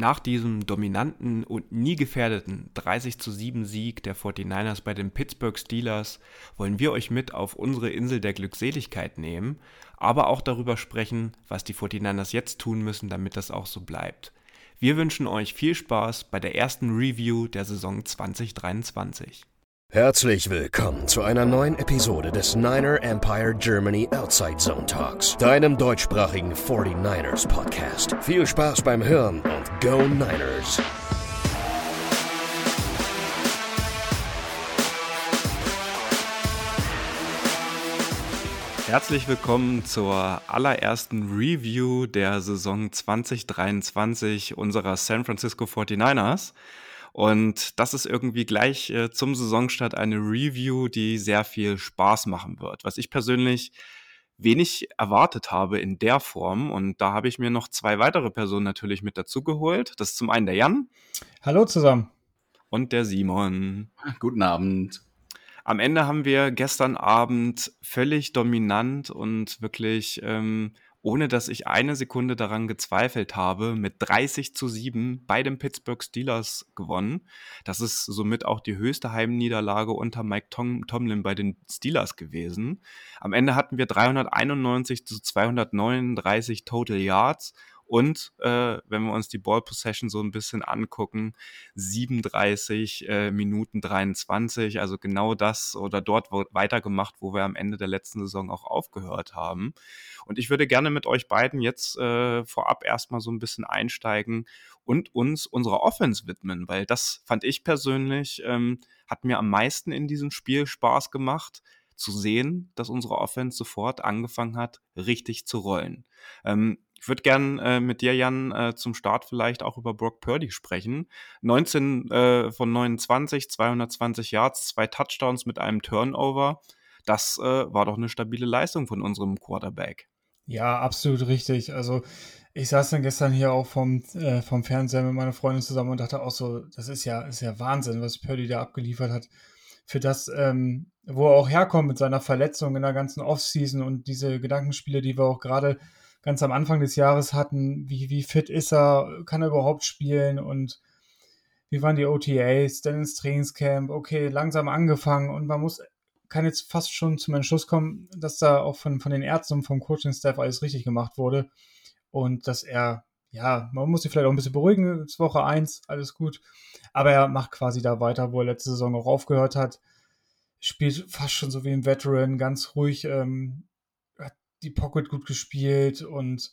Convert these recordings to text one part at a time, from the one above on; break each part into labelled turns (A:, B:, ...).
A: Nach diesem dominanten und nie gefährdeten 30 zu 7 Sieg der 49ers bei den Pittsburgh Steelers wollen wir euch mit auf unsere Insel der Glückseligkeit nehmen, aber auch darüber sprechen, was die 49ers jetzt tun müssen, damit das auch so bleibt. Wir wünschen euch viel Spaß bei der ersten Review der Saison 2023.
B: Herzlich willkommen zu einer neuen Episode des Niner Empire Germany Outside Zone Talks, deinem deutschsprachigen 49ers Podcast. Viel Spaß beim Hören und Go Niners!
A: Herzlich willkommen zur allerersten Review der Saison 2023 unserer San Francisco 49ers. Und das ist irgendwie gleich äh, zum Saisonstart eine Review, die sehr viel Spaß machen wird. Was ich persönlich wenig erwartet habe in der Form. Und da habe ich mir noch zwei weitere Personen natürlich mit dazu geholt. Das ist zum einen der Jan.
C: Hallo zusammen.
A: Und der Simon.
D: Guten Abend.
A: Am Ende haben wir gestern Abend völlig dominant und wirklich ähm, ohne dass ich eine Sekunde daran gezweifelt habe, mit 30 zu 7 bei den Pittsburgh Steelers gewonnen. Das ist somit auch die höchste Heimniederlage unter Mike Tom Tomlin bei den Steelers gewesen. Am Ende hatten wir 391 zu 239 Total Yards und äh, wenn wir uns die Ball Possession so ein bisschen angucken, 37 äh, Minuten 23, also genau das oder dort weitergemacht, wo wir am Ende der letzten Saison auch aufgehört haben. Und ich würde gerne mit euch beiden jetzt äh, vorab erstmal so ein bisschen einsteigen und uns unserer Offense widmen, weil das fand ich persönlich, ähm, hat mir am meisten in diesem Spiel Spaß gemacht zu sehen, dass unsere Offense sofort angefangen hat, richtig zu rollen. Ähm, ich würde gern äh, mit dir, Jan, äh, zum Start vielleicht auch über Brock Purdy sprechen. 19 äh, von 29, 220 Yards, zwei Touchdowns mit einem Turnover. Das äh, war doch eine stabile Leistung von unserem Quarterback.
C: Ja, absolut richtig. Also ich saß dann gestern hier auch vom, äh, vom Fernseher mit meiner Freundin zusammen und dachte auch so, das ist ja, ist ja Wahnsinn, was Purdy da abgeliefert hat. Für das, ähm, wo er auch herkommt mit seiner Verletzung in der ganzen Offseason und diese Gedankenspiele, die wir auch gerade ganz am Anfang des Jahres hatten, wie, wie fit ist er, kann er überhaupt spielen und wie waren die OTAs, dann ins Trainingscamp, okay, langsam angefangen und man muss, kann jetzt fast schon zum Entschluss kommen, dass da auch von, von den Ärzten und vom Coaching-Staff alles richtig gemacht wurde und dass er, ja, man muss sich vielleicht auch ein bisschen beruhigen, ist Woche 1, alles gut, aber er macht quasi da weiter, wo er letzte Saison auch aufgehört hat, spielt fast schon so wie ein Veteran, ganz ruhig, ähm, die Pocket gut gespielt und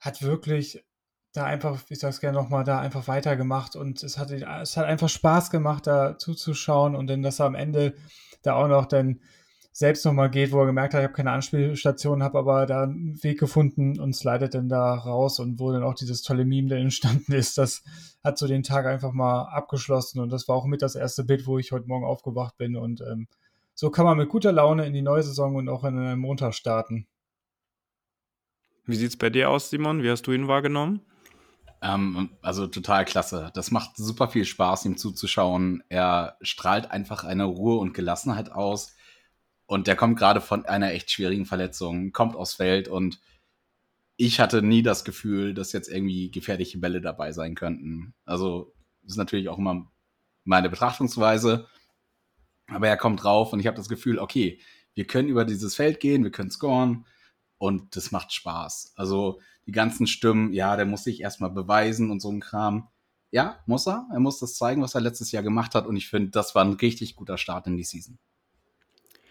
C: hat wirklich da einfach, ich sag's gerne nochmal, da einfach weitergemacht und es hat, es hat einfach Spaß gemacht, da zuzuschauen und dann, dass er am Ende da auch noch dann selbst nochmal geht, wo er gemerkt hat, ich habe keine Anspielstation, habe aber da einen Weg gefunden und slidet dann da raus und wo dann auch dieses tolle Meme dann entstanden ist, das hat so den Tag einfach mal abgeschlossen und das war auch mit das erste Bild, wo ich heute Morgen aufgewacht bin und ähm, so kann man mit guter Laune in die neue Saison und auch in einen Montag starten.
A: Wie sieht es bei dir aus, Simon? Wie hast du ihn wahrgenommen?
D: Ähm, also total klasse. Das macht super viel Spaß, ihm zuzuschauen. Er strahlt einfach eine Ruhe und Gelassenheit aus. Und der kommt gerade von einer echt schwierigen Verletzung, kommt aufs Feld und ich hatte nie das Gefühl, dass jetzt irgendwie gefährliche Bälle dabei sein könnten. Also, das ist natürlich auch immer meine Betrachtungsweise. Aber er kommt drauf und ich habe das Gefühl, okay, wir können über dieses Feld gehen, wir können scoren und das macht Spaß. Also die ganzen Stimmen, ja, der muss sich erstmal beweisen und so ein Kram. Ja, muss er. Er muss das zeigen, was er letztes Jahr gemacht hat und ich finde, das war ein richtig guter Start in die Season.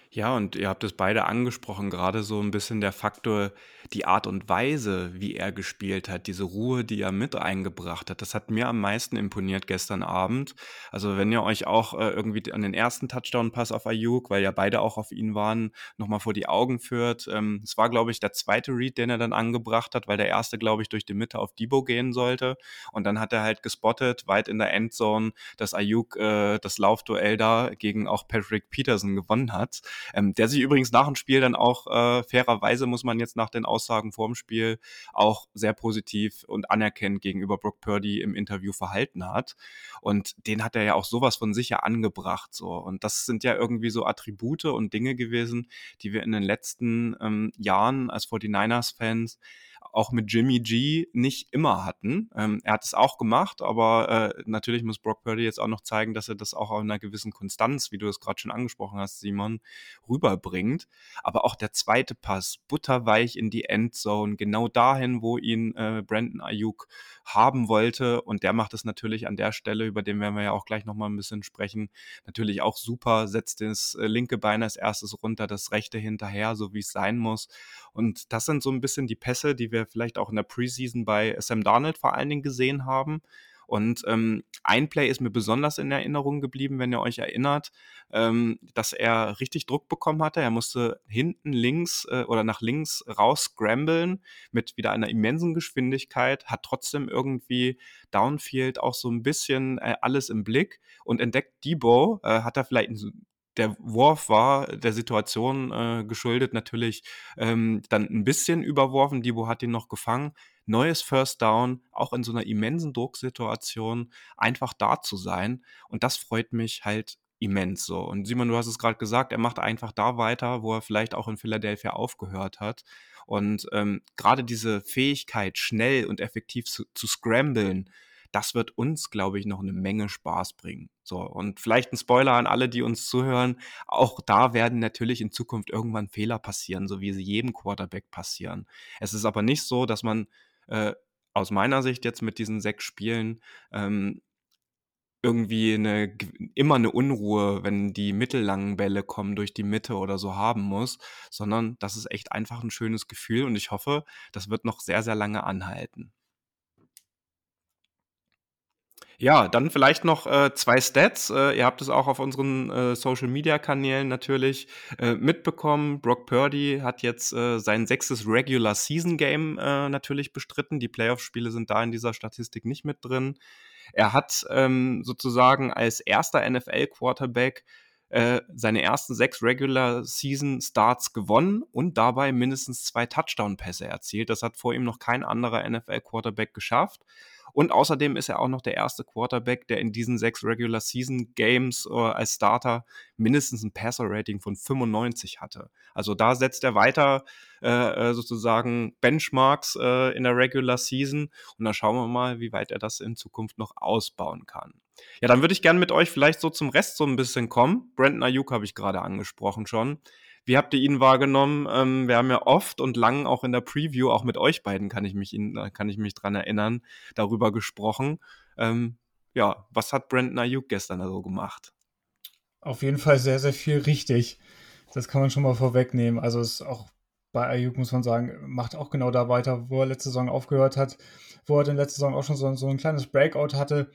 A: Ja, und ihr habt es beide angesprochen, gerade so ein bisschen der Faktor, die Art und Weise, wie er gespielt hat, diese Ruhe, die er mit eingebracht hat, das hat mir am meisten imponiert gestern Abend. Also wenn ihr euch auch äh, irgendwie an den ersten Touchdown-Pass auf Ayuk, weil ja beide auch auf ihn waren, nochmal vor die Augen führt. Ähm, es war, glaube ich, der zweite Read, den er dann angebracht hat, weil der erste, glaube ich, durch die Mitte auf Debo gehen sollte. Und dann hat er halt gespottet, weit in der Endzone, dass Ayuk äh, das Laufduell da gegen auch Patrick Peterson gewonnen hat ähm, der sich übrigens nach dem Spiel dann auch äh, fairerweise, muss man jetzt nach den Aussagen vorm Spiel, auch sehr positiv und anerkennend gegenüber Brock Purdy im Interview verhalten hat. Und den hat er ja auch sowas von sicher angebracht. So. Und das sind ja irgendwie so Attribute und Dinge gewesen, die wir in den letzten ähm, Jahren als 49ers-Fans auch mit Jimmy G nicht immer hatten. Ähm, er hat es auch gemacht, aber äh, natürlich muss Brock Purdy jetzt auch noch zeigen, dass er das auch auf einer gewissen Konstanz, wie du es gerade schon angesprochen hast, Simon, rüberbringt. Aber auch der zweite Pass, butterweich in die Endzone, genau dahin, wo ihn äh, Brandon Ayuk haben wollte. Und der macht es natürlich an der Stelle, über den werden wir ja auch gleich nochmal ein bisschen sprechen, natürlich auch super, setzt das äh, linke Bein als erstes runter, das rechte hinterher, so wie es sein muss. Und das sind so ein bisschen die Pässe, die wir vielleicht auch in der Preseason bei Sam Darnold vor allen Dingen gesehen haben. Und ähm, ein Play ist mir besonders in Erinnerung geblieben, wenn ihr euch erinnert, ähm, dass er richtig Druck bekommen hatte. Er musste hinten links äh, oder nach links raus scramblen mit wieder einer immensen Geschwindigkeit, hat trotzdem irgendwie Downfield auch so ein bisschen äh, alles im Blick und entdeckt Debo, äh, hat er vielleicht der Wurf war der Situation äh, geschuldet natürlich ähm, dann ein bisschen überworfen. Debo hat ihn noch gefangen. Neues First Down, auch in so einer immensen Drucksituation, einfach da zu sein. Und das freut mich halt immens so. Und Simon, du hast es gerade gesagt, er macht einfach da weiter, wo er vielleicht auch in Philadelphia aufgehört hat. Und ähm, gerade diese Fähigkeit, schnell und effektiv zu, zu scramblen, das wird uns, glaube ich, noch eine Menge Spaß bringen. So, und vielleicht ein Spoiler an alle, die uns zuhören. Auch da werden natürlich in Zukunft irgendwann Fehler passieren, so wie sie jedem Quarterback passieren. Es ist aber nicht so, dass man äh, aus meiner Sicht jetzt mit diesen sechs Spielen ähm, irgendwie eine, immer eine Unruhe, wenn die mittellangen Bälle kommen durch die Mitte oder so haben muss, sondern das ist echt einfach ein schönes Gefühl und ich hoffe, das wird noch sehr, sehr lange anhalten. Ja, dann vielleicht noch äh, zwei Stats. Äh, ihr habt es auch auf unseren äh, Social-Media-Kanälen natürlich äh, mitbekommen. Brock Purdy hat jetzt äh, sein sechstes Regular Season Game äh, natürlich bestritten. Die Playoff-Spiele sind da in dieser Statistik nicht mit drin. Er hat ähm, sozusagen als erster NFL-Quarterback seine ersten sechs Regular Season Starts gewonnen und dabei mindestens zwei Touchdown-Pässe erzielt. Das hat vor ihm noch kein anderer NFL-Quarterback geschafft. Und außerdem ist er auch noch der erste Quarterback, der in diesen sechs Regular Season Games äh, als Starter mindestens ein Passer-Rating von 95 hatte. Also da setzt er weiter äh, äh, sozusagen Benchmarks äh, in der Regular Season und dann schauen wir mal, wie weit er das in Zukunft noch ausbauen kann. Ja, dann würde ich gerne mit euch vielleicht so zum Rest so ein bisschen kommen. Brandon Ayuk habe ich gerade angesprochen schon. Wie habt ihr ihn wahrgenommen? Ähm, wir haben ja oft und lang auch in der Preview, auch mit euch beiden kann ich mich, ihn, kann ich mich dran erinnern, darüber gesprochen. Ähm, ja, was hat Brandon Ayuk gestern also gemacht?
C: Auf jeden Fall sehr, sehr viel richtig. Das kann man schon mal vorwegnehmen. Also es ist auch bei Ayuk, muss man sagen, macht auch genau da weiter, wo er letzte Saison aufgehört hat, wo er den letzte Saison auch schon so, so ein kleines Breakout hatte.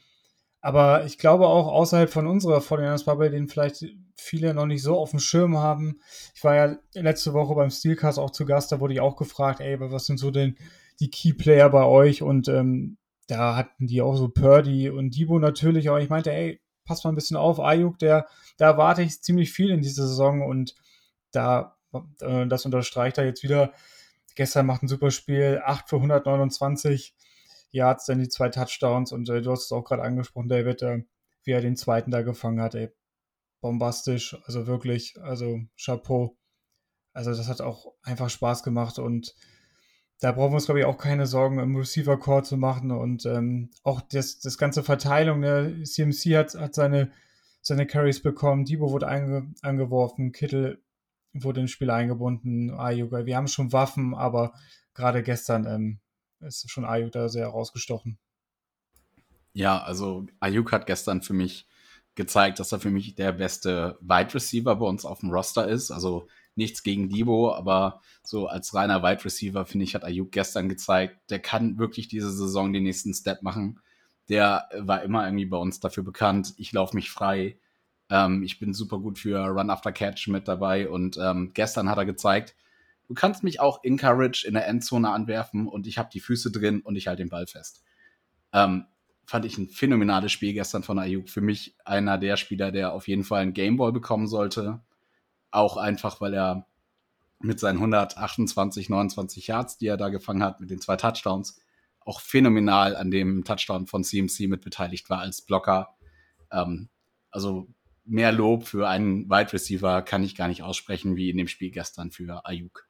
C: Aber ich glaube auch außerhalb von unserer 49ers Bubble, den vielleicht viele noch nicht so auf dem Schirm haben. Ich war ja letzte Woche beim Steelcast auch zu Gast, da wurde ich auch gefragt, ey, was sind so denn die Key Player bei euch? Und ähm, da hatten die auch so Purdy und Debo natürlich, aber ich meinte, ey, pass mal ein bisschen auf, Ayuk, der, da erwarte ich ziemlich viel in dieser Saison und da, äh, das unterstreicht er jetzt wieder. Gestern macht ein super Spiel, 8 für 129 Yards, dann die zwei Touchdowns und äh, du hast es auch gerade angesprochen, David, äh, wie er den zweiten da gefangen hat, ey. Bombastisch, also wirklich, also Chapeau. Also das hat auch einfach Spaß gemacht und da brauchen wir uns, glaube ich, auch keine Sorgen im Receiver-Core zu machen und ähm, auch das, das ganze Verteilung, ne? CMC hat, hat seine, seine Carries bekommen, Debo wurde einge, angeworfen, Kittel wurde ins Spiel eingebunden, Ayuk, wir haben schon Waffen, aber gerade gestern ähm, ist schon Ayuk da sehr rausgestochen.
D: Ja, also Ayuk hat gestern für mich gezeigt, dass er für mich der beste Wide Receiver bei uns auf dem Roster ist. Also nichts gegen Debo, aber so als reiner Wide Receiver, finde ich, hat Ayuk gestern gezeigt, der kann wirklich diese Saison den nächsten Step machen. Der war immer irgendwie bei uns dafür bekannt. Ich laufe mich frei. Ähm, ich bin super gut für Run After Catch mit dabei und ähm, gestern hat er gezeigt, Du kannst mich auch in Courage in der Endzone anwerfen und ich habe die Füße drin und ich halte den Ball fest. Ähm, fand ich ein phänomenales Spiel gestern von Ayuk. Für mich einer der Spieler, der auf jeden Fall einen Gameball bekommen sollte. Auch einfach, weil er mit seinen 128, 29 Yards, die er da gefangen hat, mit den zwei Touchdowns, auch phänomenal an dem Touchdown von CMC mit beteiligt war als Blocker. Ähm, also mehr Lob für einen Wide Receiver kann ich gar nicht aussprechen wie in dem Spiel gestern für Ayuk.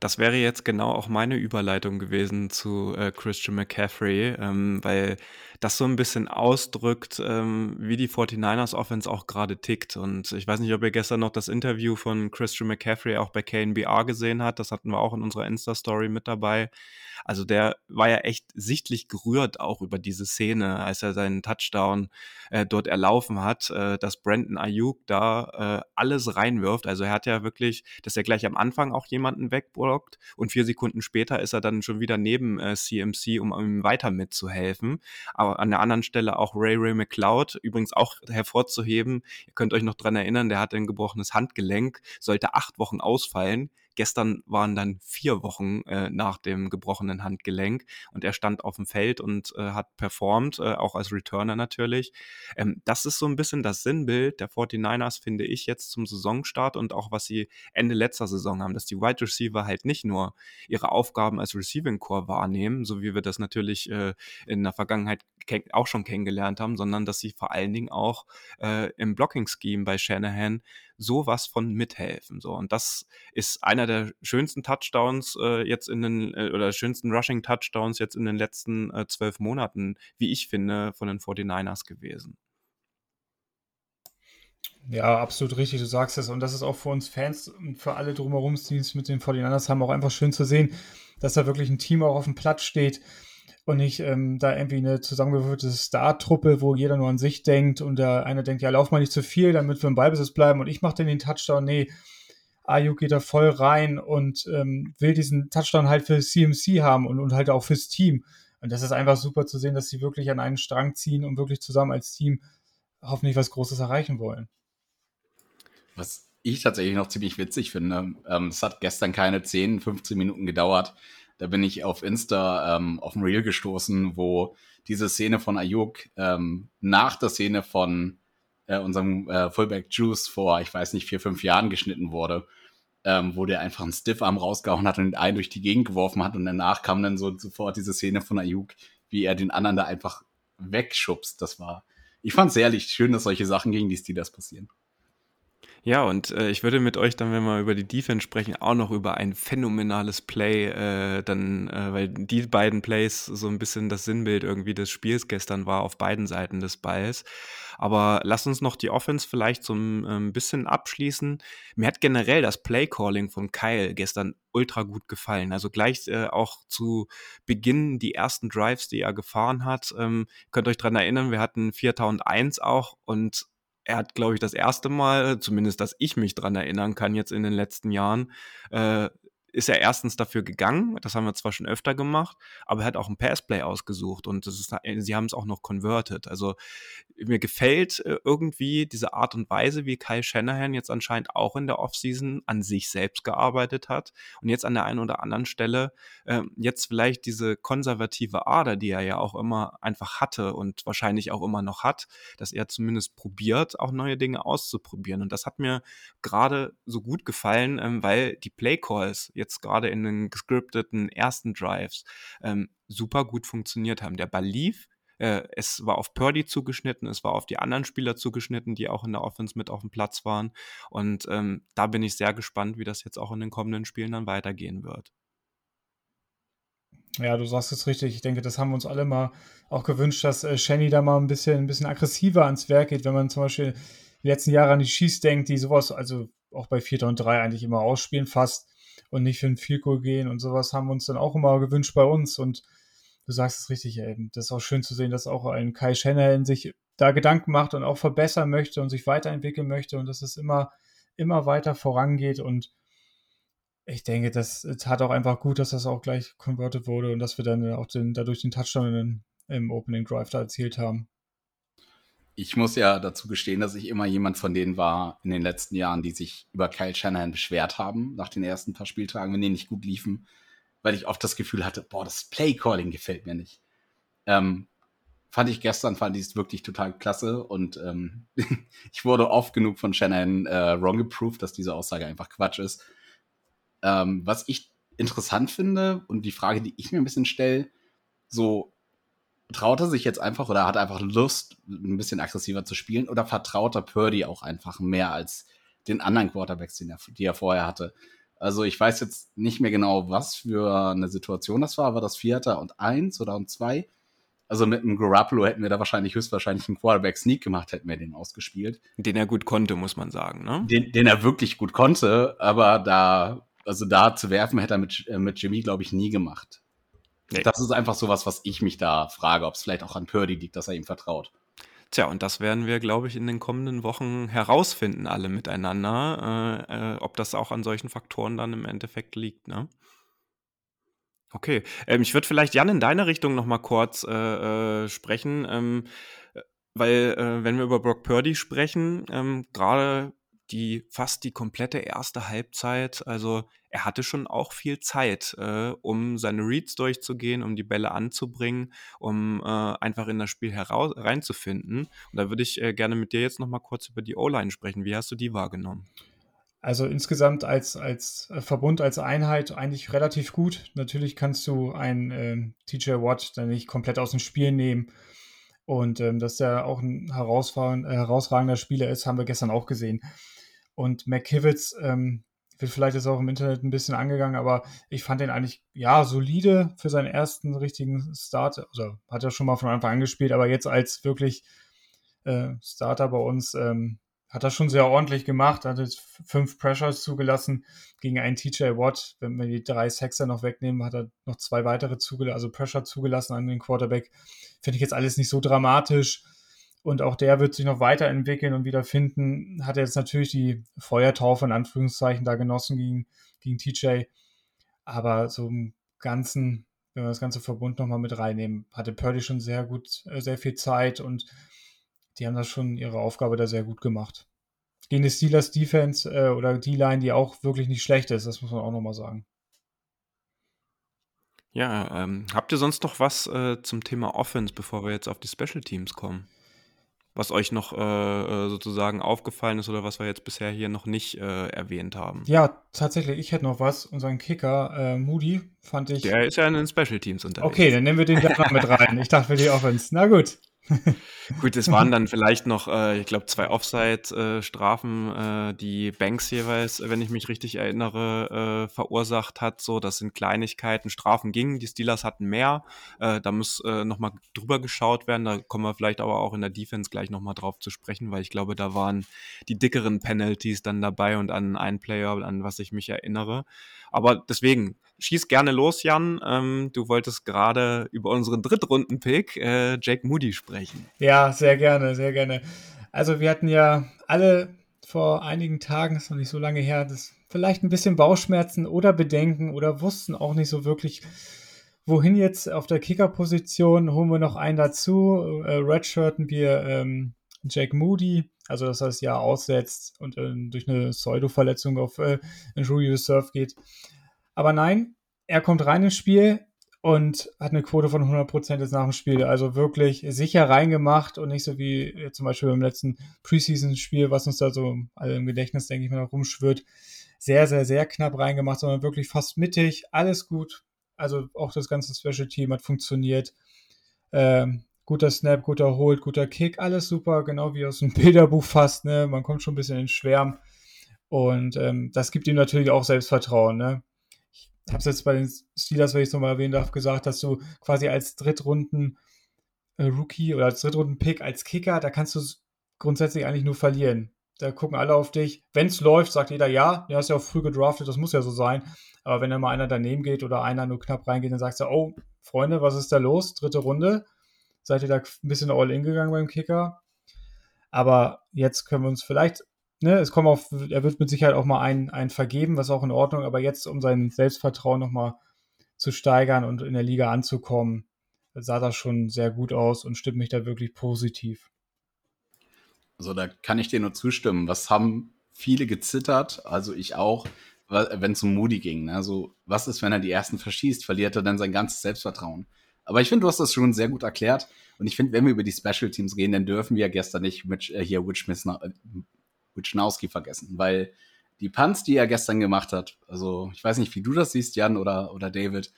A: Das wäre jetzt genau auch meine Überleitung gewesen zu äh, Christian McCaffrey, ähm, weil das so ein bisschen ausdrückt, ähm, wie die 49ers Offense auch gerade tickt. Und ich weiß nicht, ob ihr gestern noch das Interview von Christian McCaffrey auch bei KNBR gesehen habt. Das hatten wir auch in unserer Insta-Story mit dabei. Also der war ja echt sichtlich gerührt auch über diese Szene, als er seinen Touchdown äh, dort erlaufen hat, äh, dass Brandon Ayuk da äh, alles reinwirft. Also er hat ja wirklich, dass er gleich am Anfang auch jemanden wegblockt und vier Sekunden später ist er dann schon wieder neben äh, CMC, um ihm weiter mitzuhelfen. Aber an der anderen Stelle auch Ray Ray McLeod, übrigens auch hervorzuheben. Ihr könnt euch noch dran erinnern, der hatte ein gebrochenes Handgelenk, sollte acht Wochen ausfallen. Gestern waren dann vier Wochen äh, nach dem gebrochenen Handgelenk und er stand auf dem Feld und äh, hat performt, äh, auch als Returner natürlich. Ähm, das ist so ein bisschen das Sinnbild der 49ers, finde ich, jetzt zum Saisonstart und auch was sie Ende letzter Saison haben, dass die Wide Receiver halt nicht nur ihre Aufgaben als Receiving Core wahrnehmen, so wie wir das natürlich äh, in der Vergangenheit auch schon kennengelernt haben, sondern dass sie vor allen Dingen auch äh, im Blocking-Scheme bei Shanahan sowas von mithelfen. So. Und das ist einer der schönsten Touchdowns äh, jetzt in den, äh, oder schönsten Rushing-Touchdowns jetzt in den letzten äh, zwölf Monaten, wie ich finde, von den 49ers gewesen.
C: Ja, absolut richtig, du sagst es. Und das ist auch für uns Fans und für alle drumherum, die es mit den 49ers haben, auch einfach schön zu sehen, dass da wirklich ein Team auch auf dem Platz steht, und nicht ähm, da irgendwie eine zusammengewürfelte Star-Truppe, wo jeder nur an sich denkt und der eine denkt, ja, lauf mal nicht zu viel, damit wir im Ballbesitz bleiben und ich mache dann den Touchdown. Nee, Ayuk geht da voll rein und ähm, will diesen Touchdown halt für CMC haben und, und halt auch fürs Team. Und das ist einfach super zu sehen, dass sie wirklich an einen Strang ziehen und wirklich zusammen als Team hoffentlich was Großes erreichen wollen.
D: Was ich tatsächlich noch ziemlich witzig finde, ähm, es hat gestern keine 10, 15 Minuten gedauert, da bin ich auf Insta ähm, auf ein Reel gestoßen, wo diese Szene von Ayuk ähm, nach der Szene von äh, unserem äh, Fullback Juice vor, ich weiß nicht, vier, fünf Jahren geschnitten wurde, ähm, wo der einfach einen Stiffarm rausgehauen hat und den einen durch die Gegend geworfen hat und danach kam dann so sofort diese Szene von Ayuk, wie er den anderen da einfach wegschubst. Das war, ich fand es ehrlich schön, dass solche Sachen gegen die Steelers passieren.
A: Ja, und äh, ich würde mit euch dann, wenn wir über die Defense sprechen, auch noch über ein phänomenales Play, äh, dann, äh, weil die beiden Plays so ein bisschen das Sinnbild irgendwie des Spiels gestern war auf beiden Seiten des Balls. Aber lass uns noch die Offense vielleicht so ein ähm, bisschen abschließen. Mir hat generell das Play-Calling von Kyle gestern ultra gut gefallen. Also gleich äh, auch zu Beginn die ersten Drives, die er gefahren hat. Ähm, könnt euch dran erinnern, wir hatten 4001 auch und er hat, glaube ich, das erste Mal, zumindest dass ich mich dran erinnern kann, jetzt in den letzten Jahren, äh, ist er erstens dafür gegangen, das haben wir zwar schon öfter gemacht, aber er hat auch ein Passplay ausgesucht und das ist, sie haben es auch noch converted. Also mir gefällt äh, irgendwie diese Art und Weise, wie Kai Shanahan jetzt anscheinend auch in der Offseason an sich selbst gearbeitet hat und jetzt an der einen oder anderen Stelle äh, jetzt vielleicht diese konservative Ader, die er ja auch immer einfach hatte und wahrscheinlich auch immer noch hat, dass er zumindest probiert, auch neue Dinge auszuprobieren. Und das hat mir gerade so gut gefallen, ähm, weil die Playcalls jetzt gerade in den gescripteten ersten Drives ähm, super gut funktioniert haben. Der Ball lief, äh, es war auf Purdy zugeschnitten, es war auf die anderen Spieler zugeschnitten, die auch in der Offense mit auf dem Platz waren. Und ähm, da bin ich sehr gespannt, wie das jetzt auch in den kommenden Spielen dann weitergehen wird.
C: Ja, du sagst es richtig. Ich denke, das haben wir uns alle mal auch gewünscht, dass äh, Shenny da mal ein bisschen, ein bisschen aggressiver ans Werk geht, wenn man zum Beispiel die letzten Jahre an die Schieß denkt, die sowas, also auch bei 4. und 3 eigentlich immer ausspielen fast und nicht für ein Field Goal gehen und sowas haben wir uns dann auch immer gewünscht bei uns und du sagst es richtig, ey, das ist auch schön zu sehen, dass auch ein Kai Shanahan sich da Gedanken macht und auch verbessern möchte und sich weiterentwickeln möchte und dass es immer, immer weiter vorangeht und ich denke, das tat auch einfach gut, dass das auch gleich converted wurde und dass wir dann auch den, dadurch den Touchdown im Opening Drive da erzielt haben.
D: Ich muss ja dazu gestehen, dass ich immer jemand von denen war in den letzten Jahren, die sich über Kyle Shanahan beschwert haben nach den ersten paar Spieltagen, wenn die nicht gut liefen weil ich oft das Gefühl hatte, boah, das Playcalling gefällt mir nicht. Ähm, fand ich gestern, fand ich es wirklich total klasse und ähm, ich wurde oft genug von Shannon äh, wrong geproved, dass diese Aussage einfach Quatsch ist. Ähm, was ich interessant finde und die Frage, die ich mir ein bisschen stelle, so traut er sich jetzt einfach oder hat einfach Lust, ein bisschen aggressiver zu spielen oder vertraut er Purdy auch einfach mehr als den anderen Quarterbacks, den er, die er vorher hatte? Also ich weiß jetzt nicht mehr genau, was für eine Situation das war. War das Vierter und eins oder und zwei? Also mit einem Garoppolo hätten wir da wahrscheinlich höchstwahrscheinlich einen Quarterback-Sneak gemacht, hätten wir den ausgespielt.
A: Den er gut konnte, muss man sagen, ne?
D: Den, den er wirklich gut konnte, aber da, also da zu werfen, hätte er mit, äh, mit Jimmy, glaube ich, nie gemacht. Nee. Das ist einfach sowas, was ich mich da frage, ob es vielleicht auch an Purdy liegt, dass er ihm vertraut.
A: Tja, und das werden wir, glaube ich, in den kommenden Wochen herausfinden, alle miteinander, äh, äh, ob das auch an solchen Faktoren dann im Endeffekt liegt, ne? Okay, ähm, ich würde vielleicht Jan in deine Richtung noch mal kurz äh, äh, sprechen, ähm, äh, weil äh, wenn wir über Brock Purdy sprechen, ähm, gerade die fast die komplette erste Halbzeit. Also er hatte schon auch viel Zeit, äh, um seine Reads durchzugehen, um die Bälle anzubringen, um äh, einfach in das Spiel heraus reinzufinden. Und da würde ich äh, gerne mit dir jetzt noch mal kurz über die O-Line sprechen. Wie hast du die wahrgenommen?
C: Also insgesamt als, als äh, Verbund, als Einheit eigentlich relativ gut. Natürlich kannst du einen ähm, TJ Watt dann nicht komplett aus dem Spiel nehmen. Und ähm, dass er auch ein herausragender Spieler ist, haben wir gestern auch gesehen. Und McKivitz ähm, wird vielleicht jetzt auch im Internet ein bisschen angegangen, aber ich fand den eigentlich, ja, solide für seinen ersten richtigen Start. Also hat er schon mal von Anfang an gespielt, aber jetzt als wirklich äh, Starter bei uns ähm, hat er schon sehr ordentlich gemacht, hat jetzt fünf Pressures zugelassen gegen einen TJ Watt. Wenn wir die drei Sexer noch wegnehmen, hat er noch zwei weitere zugelassen, also Pressure zugelassen an den Quarterback. Finde ich jetzt alles nicht so dramatisch. Und auch der wird sich noch weiterentwickeln und wieder finden. Hat er jetzt natürlich die Feuertaufe in Anführungszeichen da genossen gegen, gegen TJ. Aber so im Ganzen, wenn wir das ganze Verbund nochmal mit reinnehmen, hatte Purdy schon sehr gut, äh, sehr viel Zeit und die haben das schon ihre Aufgabe da sehr gut gemacht. Gegen die Steelers Defense äh, oder die Line, die auch wirklich nicht schlecht ist, das muss man auch nochmal sagen.
A: Ja, ähm, habt ihr sonst noch was äh, zum Thema Offense, bevor wir jetzt auf die Special Teams kommen? Was euch noch äh, äh, sozusagen aufgefallen ist oder was wir jetzt bisher hier noch nicht äh, erwähnt haben.
C: Ja, tatsächlich, ich hätte noch was. Unseren Kicker, äh, Moody, fand ich.
A: Der ist ja in den Special Teams
C: unterwegs. Okay, dann nehmen wir den da noch mit rein. Ich dachte für die Offense. Na gut.
A: Gut, es waren dann vielleicht noch, äh, ich glaube, zwei Offside-Strafen, äh, die Banks jeweils, wenn ich mich richtig erinnere, äh, verursacht hat. So, das sind Kleinigkeiten. Strafen gingen, die Steelers hatten mehr. Äh, da muss äh, nochmal drüber geschaut werden. Da kommen wir vielleicht aber auch in der Defense gleich nochmal drauf zu sprechen, weil ich glaube, da waren die dickeren Penalties dann dabei und an einen Player, an was ich mich erinnere. Aber deswegen, schieß gerne los, Jan. Ähm, du wolltest gerade über unseren Drittrunden-Pick, äh, Jake Moody, sprechen.
C: Ja, sehr gerne, sehr gerne. Also wir hatten ja alle vor einigen Tagen, ist noch nicht so lange her, das vielleicht ein bisschen Bauchschmerzen oder Bedenken oder wussten auch nicht so wirklich, wohin jetzt auf der Kicker-Position. Holen wir noch einen dazu, äh, redshirten wir ähm, Jake Moody, also dass er das Jahr aussetzt und äh, durch eine Pseudo-Verletzung auf äh, Injury Reserve geht. Aber nein, er kommt rein ins Spiel und hat eine Quote von 100% jetzt nach dem Spiel. Also wirklich sicher reingemacht und nicht so wie zum Beispiel beim letzten Preseason-Spiel, was uns da so alle im Gedächtnis, denke ich mal, rumschwirrt. Sehr, sehr, sehr knapp reingemacht, sondern wirklich fast mittig. Alles gut. Also auch das ganze Special Team hat funktioniert. Ähm, guter Snap, guter Hold, guter Kick, alles super, genau wie aus dem Bilderbuch fast. Ne? Man kommt schon ein bisschen in Schwärm. Und ähm, das gibt ihm natürlich auch Selbstvertrauen. Ne? habe es jetzt bei den Steelers, wenn ich es nochmal erwähnen darf, gesagt, dass du quasi als Drittrunden äh, Rookie oder als Drittrunden Pick, als Kicker, da kannst du grundsätzlich eigentlich nur verlieren. Da gucken alle auf dich. Wenn es läuft, sagt jeder ja, du hast ja auch früh gedraftet, das muss ja so sein. Aber wenn da mal einer daneben geht oder einer nur knapp reingeht, dann sagst du, oh, Freunde, was ist da los? Dritte Runde. Seid ihr da ein bisschen all in gegangen beim Kicker? Aber jetzt können wir uns vielleicht ne, es kommt auf, er wird mit Sicherheit auch mal einen, einen vergeben, was auch in Ordnung, aber jetzt, um sein Selbstvertrauen nochmal zu steigern und in der Liga anzukommen, sah das schon sehr gut aus und stimmt mich da wirklich positiv.
D: Also da kann ich dir nur zustimmen. Was haben viele gezittert, also ich auch, wenn es um Moody ging. Ne? Also, was ist, wenn er die ersten verschießt? Verliert er dann sein ganzes Selbstvertrauen? Aber ich finde, du hast das schon sehr gut erklärt. Und ich finde, wenn wir über die Special Teams gehen, dann dürfen wir gestern nicht mit, äh, hier Witch Witchnowski vergessen, weil die Punts, die er gestern gemacht hat, also ich weiß nicht, wie du das siehst, Jan oder, oder David,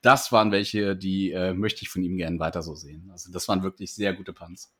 D: das waren welche, die äh, möchte ich von ihm gerne weiter so sehen. Also das waren wirklich sehr gute Punts.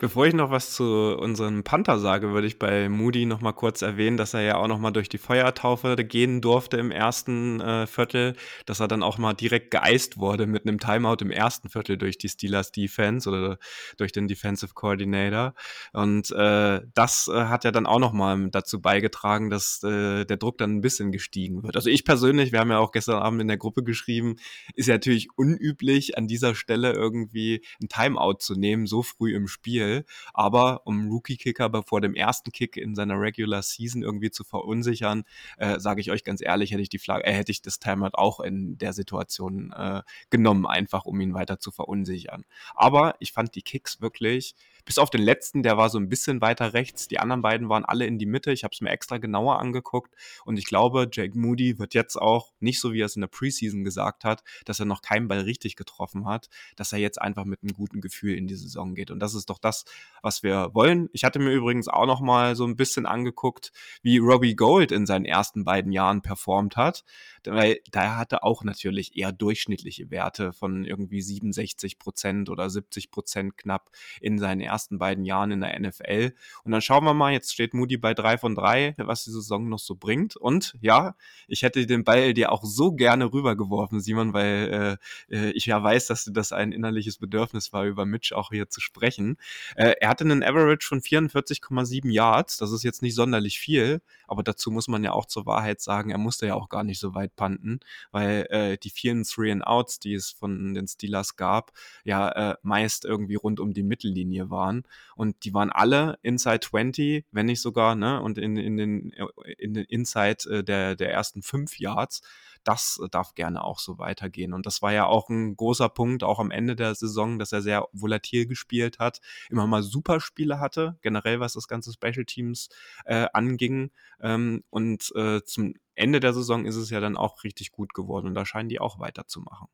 A: Bevor ich noch was zu unserem Panther sage, würde ich bei Moody noch mal kurz erwähnen, dass er ja auch noch mal durch die Feuertaufe gehen durfte im ersten äh, Viertel, dass er dann auch mal direkt geeist wurde mit einem Timeout im ersten Viertel durch die Steelers Defense oder durch den Defensive Coordinator. Und äh, das äh, hat ja dann auch noch mal dazu beigetragen, dass äh, der Druck dann ein bisschen gestiegen wird. Also ich persönlich, wir haben ja auch gestern Abend in der Gruppe geschrieben, ist ja natürlich unüblich, an dieser Stelle irgendwie ein Timeout zu nehmen, so früh im Spiel. Spiel. Aber um Rookie-Kicker vor dem ersten Kick in seiner Regular Season irgendwie zu verunsichern, äh, sage ich euch ganz ehrlich, hätte ich die Flagge, äh, hätte ich das Timeout auch in der Situation äh, genommen, einfach um ihn weiter zu verunsichern. Aber ich fand die Kicks wirklich bis auf den letzten, der war so ein bisschen weiter rechts. Die anderen beiden waren alle in die Mitte. Ich habe es mir extra genauer angeguckt. Und ich glaube, Jake Moody wird jetzt auch nicht so, wie er es in der Preseason gesagt hat, dass er noch keinen Ball richtig getroffen hat, dass er jetzt einfach mit einem guten Gefühl in die Saison geht. Und das ist doch das, was wir wollen. Ich hatte mir übrigens auch noch mal so ein bisschen angeguckt, wie Robbie Gold in seinen ersten beiden Jahren performt hat weil da hatte auch natürlich eher durchschnittliche Werte von irgendwie 67 Prozent oder 70 Prozent knapp in seinen ersten beiden Jahren in der NFL. Und dann schauen wir mal, jetzt steht Moody bei drei von drei, was die Saison noch so bringt. Und ja, ich hätte den Ball dir auch so gerne rübergeworfen, Simon, weil äh, äh ich ja weiß, dass das ein innerliches Bedürfnis war, über Mitch auch hier zu sprechen. Äh, er hatte einen Average von 44,7 Yards. Das ist jetzt nicht sonderlich viel, aber dazu muss man ja auch zur Wahrheit sagen, er musste ja auch gar nicht so weit Zeit panten, weil äh, die vielen Three and Outs, die es von den Steelers gab, ja äh, meist irgendwie rund um die Mittellinie waren und die waren alle inside 20, wenn nicht sogar, ne, und in, in den äh, in den Inside äh, der der ersten fünf Yards das darf gerne auch so weitergehen. Und das war ja auch ein großer Punkt, auch am Ende der Saison, dass er sehr volatil gespielt hat, immer mal Superspiele hatte, generell was das ganze Special Teams äh, anging. Ähm, und äh, zum Ende der Saison ist es ja dann auch richtig gut geworden und da scheinen die auch weiterzumachen.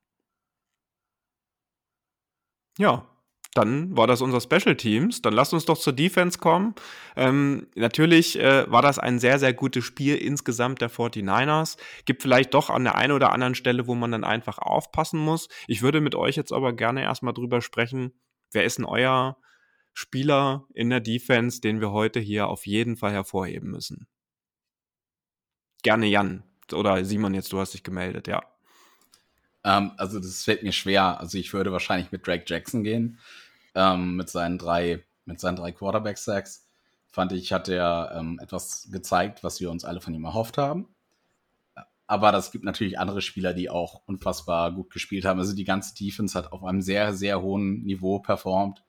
A: Ja, dann war das unser Special Teams. Dann lasst uns doch zur Defense kommen. Ähm, natürlich äh, war das ein sehr, sehr gutes Spiel insgesamt der 49ers. Gibt vielleicht doch an der einen oder anderen Stelle, wo man dann einfach aufpassen muss. Ich würde mit euch jetzt aber gerne erstmal drüber sprechen. Wer ist denn euer Spieler in der Defense, den wir heute hier auf jeden Fall hervorheben müssen? Gerne Jan. Oder Simon, jetzt du hast dich gemeldet, ja.
D: Um, ähm, also das fällt mir schwer. Also ich würde wahrscheinlich mit Drake Jackson gehen ähm, mit seinen drei, drei Quarterback-Sacks. Fand ich, hat er ähm, etwas gezeigt, was wir uns alle von ihm erhofft haben. Aber das gibt natürlich andere Spieler, die auch unfassbar gut gespielt haben. Also die ganze Defense hat auf einem sehr, sehr hohen Niveau performt.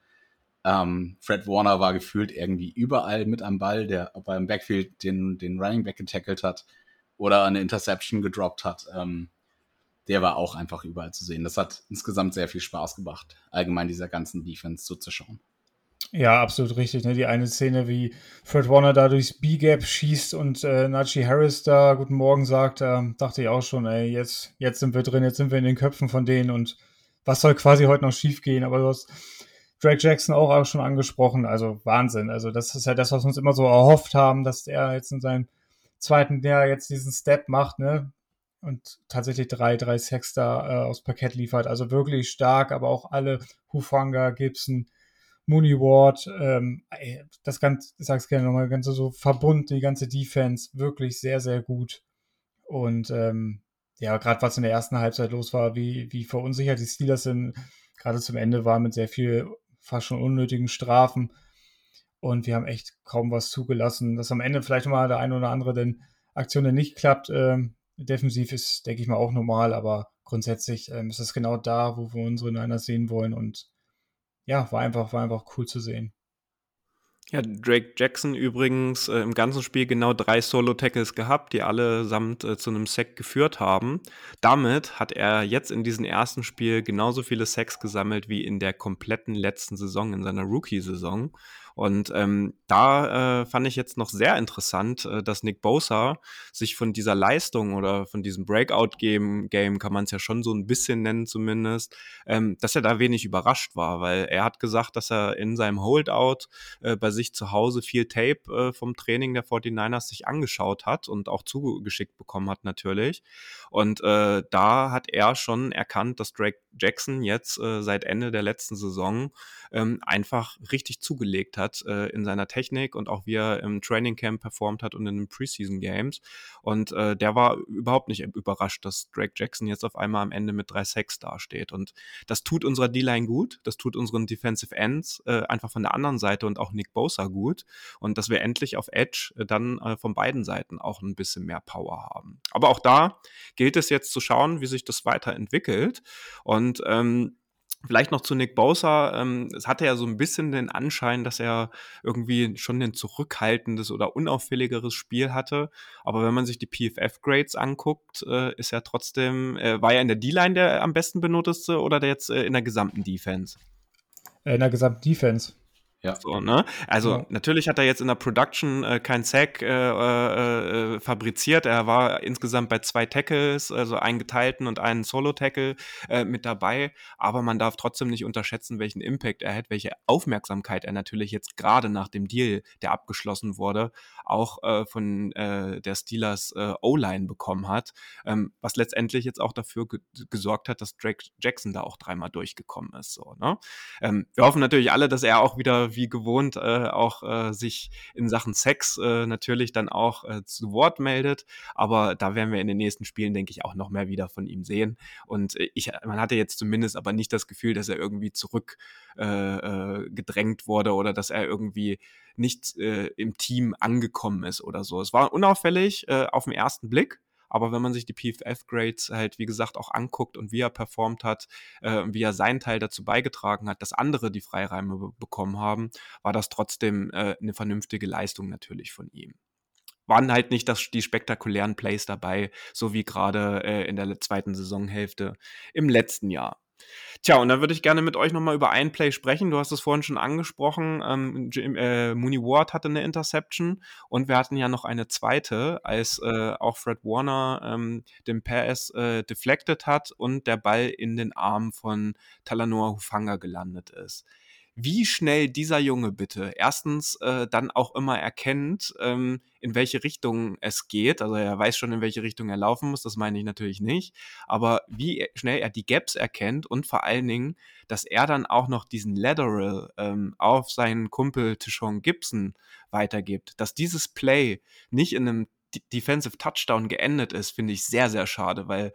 D: Fred Warner war gefühlt irgendwie überall mit am Ball, der beim Backfield den, den Running Back getackelt hat oder eine Interception gedroppt hat. Ähm, der war auch einfach überall zu sehen. Das hat insgesamt sehr viel Spaß gemacht, allgemein dieser ganzen Defense zuzuschauen.
C: Ja, absolut richtig. Ne? Die eine Szene, wie Fred Warner da durchs B-Gap schießt und äh, Najee Harris da Guten Morgen sagt, äh, dachte ich auch schon, ey, jetzt, jetzt sind wir drin, jetzt sind wir in den Köpfen von denen und was soll quasi heute noch schief gehen? Aber du hast Drake Jackson auch, auch schon angesprochen, also Wahnsinn. Also das ist ja das, was wir uns immer so erhofft haben, dass er jetzt in seinem zweiten Jahr jetzt diesen Step macht, ne? und tatsächlich drei, drei Sacks da äh, aufs Parkett liefert. Also wirklich stark, aber auch alle Hufanga, Gibson, Mooney Ward, ähm, das ganze, ich sag's gerne nochmal, ganze so Verbund, die ganze Defense, wirklich sehr, sehr gut. Und ähm, ja, gerade was in der ersten Halbzeit los war, wie, wie verunsichert die Steelers sind, gerade zum Ende war mit sehr viel fast schon unnötigen Strafen. Und wir haben echt kaum was zugelassen, dass am Ende vielleicht mal der eine oder andere denn Aktion nicht klappt. Ähm, Defensiv ist, denke ich mal, auch normal, aber grundsätzlich ähm, ist es genau da, wo wir unsere Niners sehen wollen und ja, war einfach, war einfach cool zu sehen.
A: Ja, Drake Jackson übrigens äh, im ganzen Spiel genau drei Solo-Tackles gehabt, die allesamt äh, zu einem Sack geführt haben. Damit hat er jetzt in diesem ersten Spiel genauso viele Sacks gesammelt wie in der kompletten letzten Saison, in seiner Rookie-Saison. Und ähm, da äh, fand ich jetzt noch sehr interessant, äh, dass Nick Bosa sich von dieser Leistung oder von diesem Breakout-Game, Game kann man es ja schon so ein bisschen nennen zumindest, ähm, dass er da wenig überrascht war, weil er hat gesagt, dass er in seinem Holdout äh, bei sich zu Hause viel Tape äh, vom Training der 49ers sich angeschaut hat und auch zugeschickt bekommen hat natürlich. Und äh, da hat er schon erkannt, dass Drake Jackson jetzt äh, seit Ende der letzten Saison ähm, einfach richtig zugelegt hat äh, in seiner Technik und auch wie er im Training Camp performt hat und in den Preseason Games. Und äh, der war überhaupt nicht überrascht, dass Drake Jackson jetzt auf einmal am Ende mit drei Sacks dasteht. Und das tut unserer D-Line gut, das tut unseren Defensive Ends äh, einfach von der anderen Seite und auch Nick Bosa gut. Und dass wir endlich auf Edge äh, dann äh, von beiden Seiten auch ein bisschen mehr Power haben. Aber auch da gilt es jetzt zu schauen, wie sich das weiterentwickelt. Und ähm, Vielleicht noch zu Nick Bosa. Ähm, es hatte ja so ein bisschen den Anschein, dass er irgendwie schon ein zurückhaltendes oder unauffälligeres Spiel hatte. Aber wenn man sich die PFF-Grades anguckt, äh, ist er trotzdem, äh, war er in der D-Line der am besten benutzte oder der jetzt äh, in der gesamten Defense?
C: In der gesamten Defense.
A: Ja. So, ne? Also ja. natürlich hat er jetzt in der Production äh, kein Sack äh, äh, äh, fabriziert. Er war insgesamt bei zwei Tackles, also einen geteilten und einen Solo-Tackle äh, mit dabei. Aber man darf trotzdem nicht unterschätzen, welchen Impact er hat, welche Aufmerksamkeit er natürlich jetzt gerade nach dem Deal, der abgeschlossen wurde, auch äh, von der Steelers O-Line bekommen hat. Ähm, was letztendlich jetzt auch dafür ge gesorgt hat, dass Drake Jackson da auch dreimal durchgekommen ist. So, ne? Ähm, wir hoffen natürlich alle, dass er auch wieder wie gewohnt äh, auch äh, sich in Sachen Sex äh, natürlich dann auch äh, zu Wort meldet. Aber da werden wir in den nächsten Spielen, denke ich, auch noch mehr wieder von ihm sehen. Und äh, ich, man hatte jetzt zumindest aber nicht das Gefühl, dass er irgendwie zurück äh, äh, wurde oder dass er irgendwie nicht äh, im Team angekommen ist oder so. Es war unauffällig äh, auf den ersten Blick, aber wenn man sich die PFF-Grades halt, wie gesagt, auch anguckt und wie er performt hat, äh, wie er seinen Teil dazu beigetragen hat, dass andere die Freiräume be bekommen haben, war das trotzdem äh, eine vernünftige Leistung natürlich von ihm waren halt nicht das, die spektakulären Plays dabei, so wie gerade äh, in der zweiten Saisonhälfte im letzten Jahr. Tja, und da würde ich gerne mit euch nochmal über ein Play sprechen. Du hast es vorhin schon angesprochen. Ähm, Jim, äh, Mooney Ward hatte eine Interception und wir hatten ja noch eine zweite, als äh, auch Fred Warner ähm, den Pass äh, deflected hat und der Ball in den Arm von Talanoa Hufanga gelandet ist wie schnell dieser Junge bitte erstens äh, dann auch immer erkennt, ähm, in welche Richtung es geht. Also er weiß schon, in welche Richtung er laufen muss, das meine ich natürlich nicht. Aber wie schnell er die Gaps erkennt und vor allen Dingen, dass er dann auch noch diesen Lateral ähm, auf seinen Kumpel Tishon Gibson weitergibt. Dass dieses Play nicht in einem Defensive Touchdown geendet ist, finde ich sehr, sehr schade, weil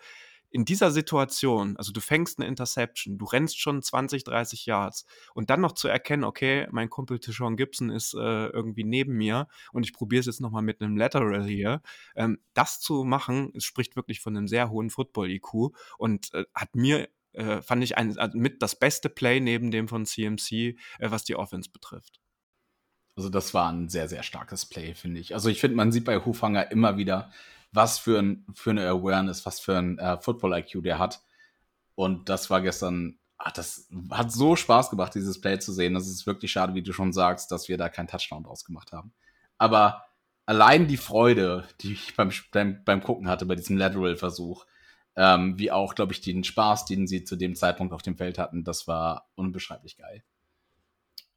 A: in dieser Situation, also du fängst eine Interception, du rennst schon 20, 30 Yards und dann noch zu erkennen, okay, mein Kumpel Tishon Gibson ist äh, irgendwie neben mir und ich probiere es jetzt nochmal mit einem Lateral hier. Ähm, das zu machen, es spricht wirklich von einem sehr hohen Football-IQ und äh, hat mir äh, fand ich ein, also mit das beste Play neben dem von CMC, äh, was die Offense betrifft.
D: Also das war ein sehr, sehr starkes Play, finde ich. Also ich finde, man sieht bei Hufhanger immer wieder, was für, ein, für eine Awareness, was für ein äh, Football-IQ der hat. Und das war gestern, ach, das hat so Spaß gemacht, dieses Play zu sehen. Das ist wirklich schade, wie du schon sagst, dass wir da keinen Touchdown draus gemacht haben. Aber allein die Freude, die ich beim, beim, beim Gucken hatte bei diesem Lateral-Versuch, ähm, wie auch, glaube ich, den Spaß, den sie zu dem Zeitpunkt auf dem Feld hatten, das war unbeschreiblich geil.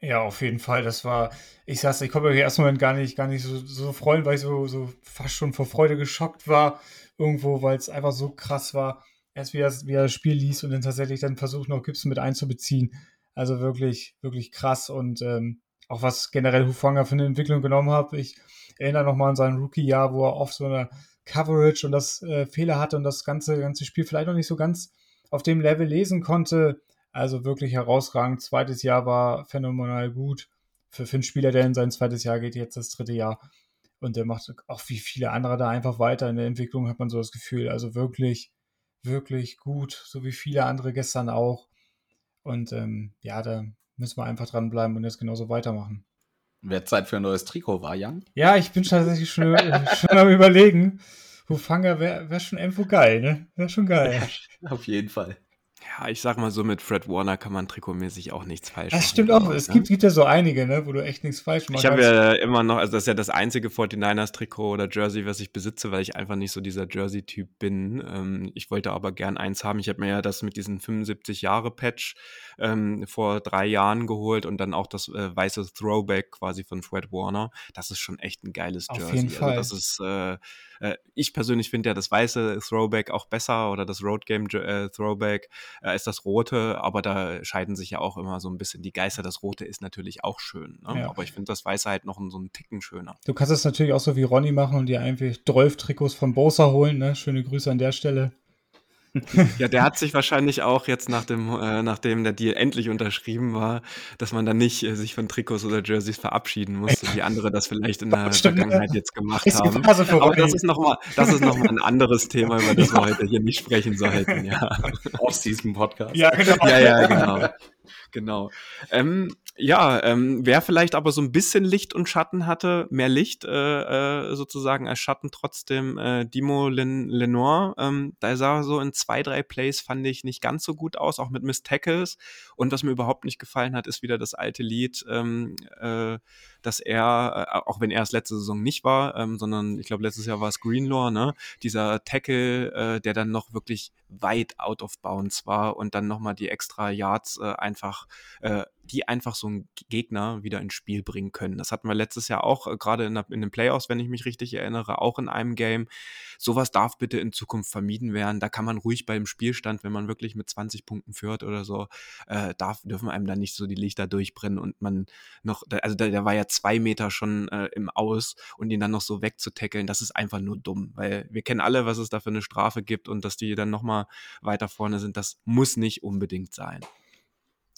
C: Ja, auf jeden Fall. Das war, ich sag's, ich konnte mich erst Moment gar nicht, gar nicht so, so freuen, weil ich so, so fast schon vor Freude geschockt war, irgendwo, weil es einfach so krass war. Erst wie er, wie er das Spiel liest und dann tatsächlich dann versucht, noch Gibson mit einzubeziehen. Also wirklich, wirklich krass und ähm, auch was generell Hufanga für eine Entwicklung genommen hat. Ich erinnere nochmal an sein Rookie-Jahr, wo er oft so eine Coverage und das äh, Fehler hatte und das ganze, ganze Spiel vielleicht noch nicht so ganz auf dem Level lesen konnte. Also wirklich herausragend. Zweites Jahr war phänomenal gut. Für, einen Spieler, der in sein zweites Jahr geht, jetzt das dritte Jahr. Und der macht auch wie viele andere da einfach weiter in der Entwicklung, hat man so das Gefühl. Also wirklich, wirklich gut, so wie viele andere gestern auch. Und ähm, ja, da müssen wir einfach dranbleiben und jetzt genauso weitermachen.
D: Wer Zeit für ein neues Trikot war, Jan?
C: Ja, ich bin tatsächlich schon, schon am überlegen. Hufanga wäre wär schon irgendwo geil, ne? Wäre schon geil.
D: Auf jeden Fall.
A: Ja, ich sag mal so, mit Fred Warner kann man trikotmäßig auch nichts falsch
C: Das
A: machen.
C: stimmt auch. Es
A: ne?
C: gibt, gibt ja so einige, ne, wo du echt nichts falsch machst.
A: Ich habe ja immer noch, also das ist ja das einzige 49ers-Trikot oder Jersey, was ich besitze, weil ich einfach nicht so dieser Jersey-Typ bin. Ähm, ich wollte aber gern eins haben. Ich habe mir ja das mit diesem 75-Jahre-Patch ähm, vor drei Jahren geholt und dann auch das äh, weiße Throwback quasi von Fred Warner. Das ist schon echt ein geiles
C: Auf
A: Jersey.
C: jeden
A: Also
C: Fall.
A: das ist, äh, äh, ich persönlich finde ja das weiße Throwback auch besser oder das Road Game äh, Throwback äh, als das rote, aber da scheiden sich ja auch immer so ein bisschen die Geister. Das rote ist natürlich auch schön, ne?
C: Ja.
A: aber ich finde das weiße halt noch so einen Ticken schöner.
C: Du kannst es natürlich auch so wie Ronny machen und dir einfach 12 Trikots von Bosa holen, ne? Schöne Grüße an der Stelle.
A: Ja, der hat sich wahrscheinlich auch jetzt nach dem, äh, nachdem der Deal endlich unterschrieben war, dass man dann nicht äh, sich von Trikots oder Jerseys verabschieden musste, wie andere das vielleicht in der
C: Stimmt?
A: Vergangenheit jetzt gemacht haben. Aber das ist nochmal, das ist noch mal ein anderes Thema, über das wir heute hier nicht sprechen sollten, ja.
D: Off-Season-Podcast.
C: Ja, genau.
A: Ja, ja, genau. Genau. Ähm, ja, ähm, wer vielleicht aber so ein bisschen Licht und Schatten hatte, mehr Licht äh, äh, sozusagen als Schatten trotzdem, äh, Dimo Len Lenoir, ähm, da sah so in zwei, drei Plays fand ich nicht ganz so gut aus, auch mit Miss Tackles. Und was mir überhaupt nicht gefallen hat, ist wieder das alte Lied, ähm, äh, dass er, äh, auch wenn er es letzte Saison nicht war, ähm, sondern ich glaube letztes Jahr war es Greenlaw, ne? Dieser Tackle, äh, der dann noch wirklich weit out of bounds war und dann nochmal die extra Yards äh, einfach, äh, die einfach so einen Gegner wieder ins Spiel bringen können. Das hatten wir letztes Jahr auch, äh, gerade in, in den Playoffs, wenn ich mich richtig erinnere, auch in einem Game. Sowas darf bitte in Zukunft vermieden werden. Da kann man ruhig beim Spielstand, wenn man wirklich mit 20 Punkten führt oder so, äh, darf, dürfen einem da nicht so die Lichter durchbrennen und man noch, also der, der war ja zwei Meter schon äh, im Aus und ihn dann noch so wegzutackeln, das ist einfach nur dumm, weil wir kennen alle, was es da für eine Strafe gibt und dass die dann nochmal weiter vorne sind, das muss nicht unbedingt sein.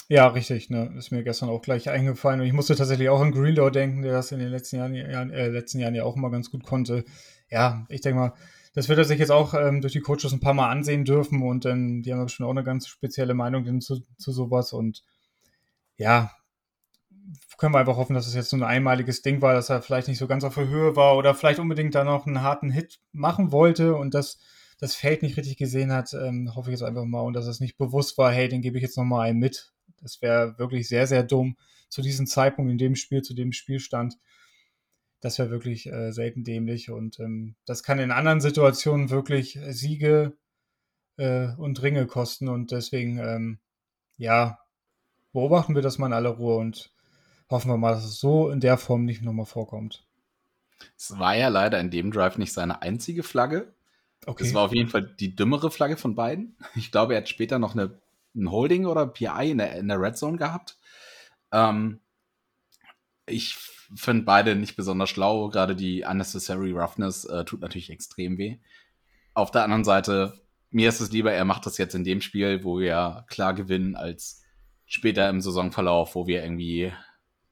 C: Ja, richtig, ne? Ist mir gestern auch gleich eingefallen. Und ich musste tatsächlich auch an Greenlaw denken, der das in den letzten Jahren, äh, letzten Jahren ja auch immer ganz gut konnte. Ja, ich denke mal, das wird er sich jetzt auch ähm, durch die Coaches ein paar Mal ansehen dürfen und ähm, die haben bestimmt auch eine ganz spezielle Meinung zu, zu sowas. Und ja, können wir einfach hoffen, dass es jetzt so ein einmaliges Ding war, dass er vielleicht nicht so ganz auf der Höhe war oder vielleicht unbedingt da noch einen harten Hit machen wollte und das, das Feld nicht richtig gesehen hat. Ähm, hoffe ich jetzt einfach mal und dass es nicht bewusst war, hey, den gebe ich jetzt nochmal einen mit. Das wäre wirklich sehr, sehr dumm zu diesem Zeitpunkt in dem Spiel, zu dem Spielstand. Das wäre wirklich äh, selten dämlich und ähm, das kann in anderen Situationen wirklich Siege äh, und Ringe kosten und deswegen, ähm, ja, beobachten wir das mal in aller Ruhe und hoffen wir mal, dass es so in der Form nicht nochmal vorkommt.
D: Es war ja leider in dem Drive nicht seine einzige Flagge.
C: Okay.
D: Es war auf jeden Fall die dümmere Flagge von beiden. Ich glaube, er hat später noch eine, ein Holding oder PI in der, in der Red Zone gehabt. Ähm, ich finde beide nicht besonders schlau. Gerade die Unnecessary Roughness äh, tut natürlich extrem weh. Auf der anderen Seite, mir ist es lieber, er macht das jetzt in dem Spiel, wo wir klar gewinnen, als später im Saisonverlauf, wo wir irgendwie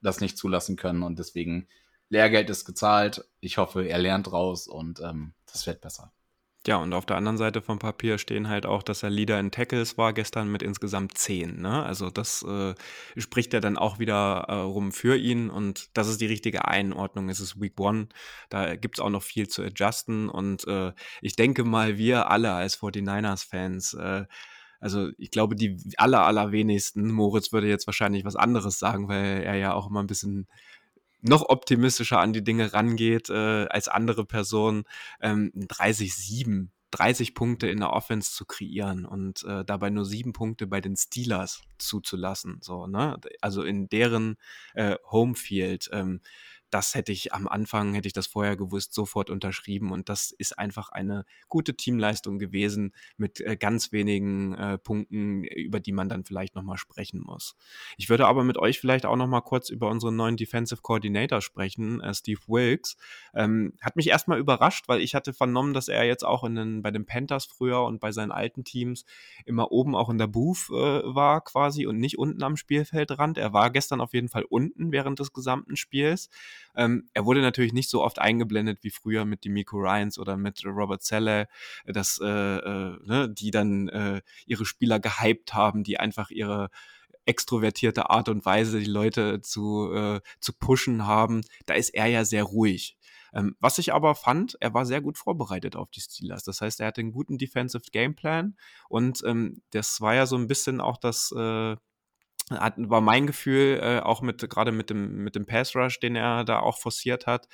D: das nicht zulassen können. Und deswegen, Lehrgeld ist gezahlt. Ich hoffe, er lernt raus und ähm, das wird besser.
A: Ja, und auf der anderen Seite vom Papier stehen halt auch, dass er Leader in Tackles war gestern mit insgesamt zehn. Ne? Also das äh, spricht ja dann auch wieder äh, rum für ihn und das ist die richtige Einordnung. Es ist Week One, da gibt's auch noch viel zu adjusten und äh, ich denke mal, wir alle als 49ers-Fans, äh, also ich glaube, die aller, allerwenigsten, Moritz würde jetzt wahrscheinlich was anderes sagen, weil er ja auch immer ein bisschen noch optimistischer an die Dinge rangeht äh, als andere Personen, ähm, 30-7, 30 Punkte in der Offense zu kreieren und äh, dabei nur sieben Punkte bei den Steelers zuzulassen. So, ne? Also in deren äh, Homefield. Ähm, das hätte ich am Anfang, hätte ich das vorher gewusst, sofort unterschrieben. Und das ist einfach eine gute Teamleistung gewesen mit äh, ganz wenigen äh, Punkten, über die man dann vielleicht nochmal sprechen muss. Ich würde aber mit euch vielleicht auch nochmal kurz über unseren neuen Defensive Coordinator sprechen, äh, Steve Wilkes. Ähm, hat mich erstmal überrascht, weil ich hatte vernommen, dass er jetzt auch in den, bei den Panthers früher und bei seinen alten Teams immer oben auch in der Booth äh, war quasi und nicht unten am Spielfeldrand. Er war gestern auf jeden Fall unten während des gesamten Spiels. Ähm, er wurde natürlich nicht so oft eingeblendet wie früher mit Demico Ryans oder mit Robert Selle, dass, äh, äh, ne, die dann äh, ihre Spieler gehypt haben, die einfach ihre extrovertierte Art und Weise, die Leute zu, äh, zu pushen haben. Da ist er ja sehr ruhig. Ähm, was ich aber fand, er war sehr gut vorbereitet auf die Steelers. Das heißt, er hatte einen guten Defensive Gameplan und ähm, das war ja so ein bisschen auch das äh, hat, war mein Gefühl, äh, auch mit gerade mit dem, mit dem Pass Rush, den er da auch forciert hat,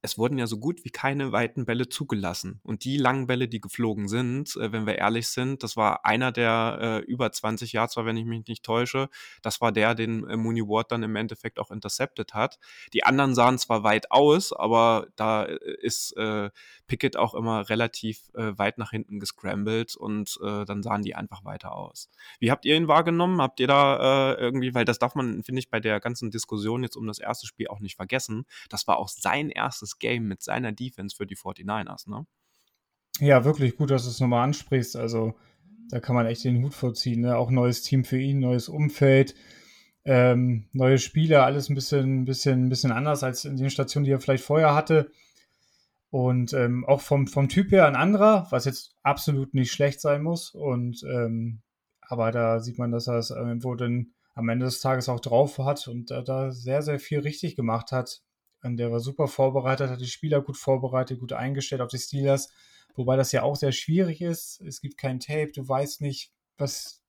A: es wurden ja so gut wie keine weiten Bälle zugelassen. Und die langen Bälle, die geflogen sind, äh, wenn wir ehrlich sind, das war einer der äh, über 20 Yards war, wenn ich mich nicht täusche. Das war der, den äh, Mooney Ward dann im Endeffekt auch intercepted hat. Die anderen sahen zwar weit aus, aber da äh, ist äh, Pickett auch immer relativ äh, weit nach hinten gescrambled und äh, dann sahen die einfach weiter aus. Wie habt ihr ihn wahrgenommen? Habt ihr da äh, irgendwie, weil das darf man, finde ich, bei der ganzen Diskussion jetzt um das erste Spiel auch nicht vergessen. Das war auch sein erstes Game mit seiner Defense für die 49ers, ne?
C: Ja, wirklich gut, dass du es nochmal ansprichst. Also, da kann man echt den Hut vorziehen. Ne? Auch neues Team für ihn, neues Umfeld, ähm, neue Spieler, alles ein bisschen, bisschen, bisschen anders als in den Stationen, die er vielleicht vorher hatte. Und ähm, auch vom, vom Typ her ein anderer, was jetzt absolut nicht schlecht sein muss. Und ähm, aber da sieht man, dass er es irgendwo dann am Ende des Tages auch drauf hat und da, da sehr, sehr viel richtig gemacht hat. Und der war super vorbereitet, hat die Spieler gut vorbereitet, gut eingestellt auf die Steelers. Wobei das ja auch sehr schwierig ist. Es gibt kein Tape, du weißt nicht, was,